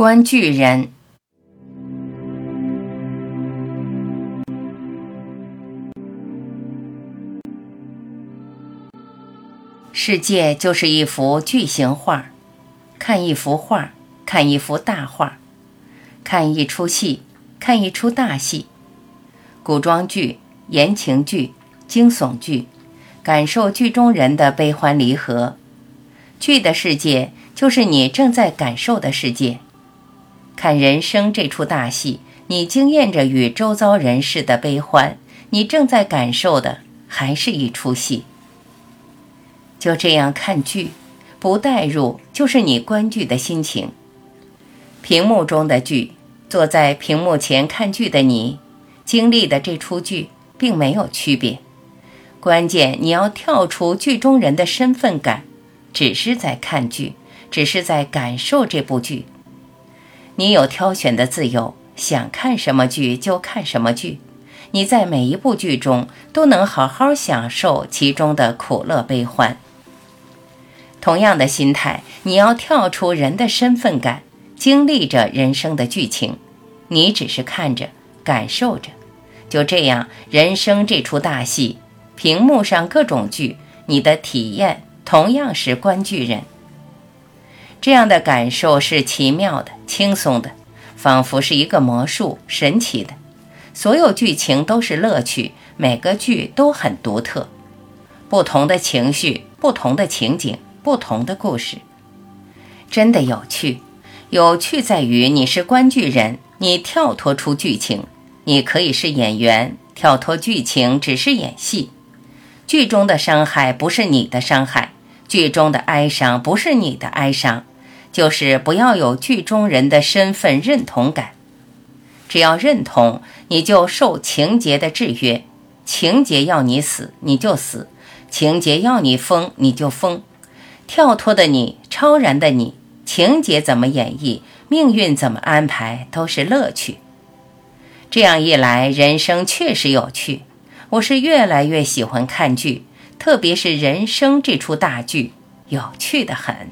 观剧人，世界就是一幅巨型画，看一幅画，看一幅大画，看一出戏，看一出大戏。古装剧、言情剧、惊悚剧，感受剧中人的悲欢离合。剧的世界就是你正在感受的世界。看人生这出大戏，你经验着与周遭人士的悲欢，你正在感受的还是一出戏。就这样看剧，不代入就是你观剧的心情。屏幕中的剧，坐在屏幕前看剧的你，经历的这出剧并没有区别。关键你要跳出剧中人的身份感，只是在看剧，只是在感受这部剧。你有挑选的自由，想看什么剧就看什么剧。你在每一部剧中都能好好享受其中的苦乐悲欢。同样的心态，你要跳出人的身份感，经历着人生的剧情。你只是看着，感受着，就这样，人生这出大戏，屏幕上各种剧，你的体验同样是观剧人。这样的感受是奇妙的、轻松的，仿佛是一个魔术，神奇的。所有剧情都是乐趣，每个剧都很独特，不同的情绪、不同的情景、不同的故事，真的有趣。有趣在于你是观剧人，你跳脱出剧情，你可以是演员，跳脱剧情只是演戏。剧中的伤害不是你的伤害，剧中的哀伤不是你的哀伤。就是不要有剧中人的身份认同感，只要认同，你就受情节的制约。情节要你死，你就死；情节要你疯，你就疯。跳脱的你，超然的你，情节怎么演绎，命运怎么安排，都是乐趣。这样一来，人生确实有趣。我是越来越喜欢看剧，特别是人生这出大剧，有趣的很。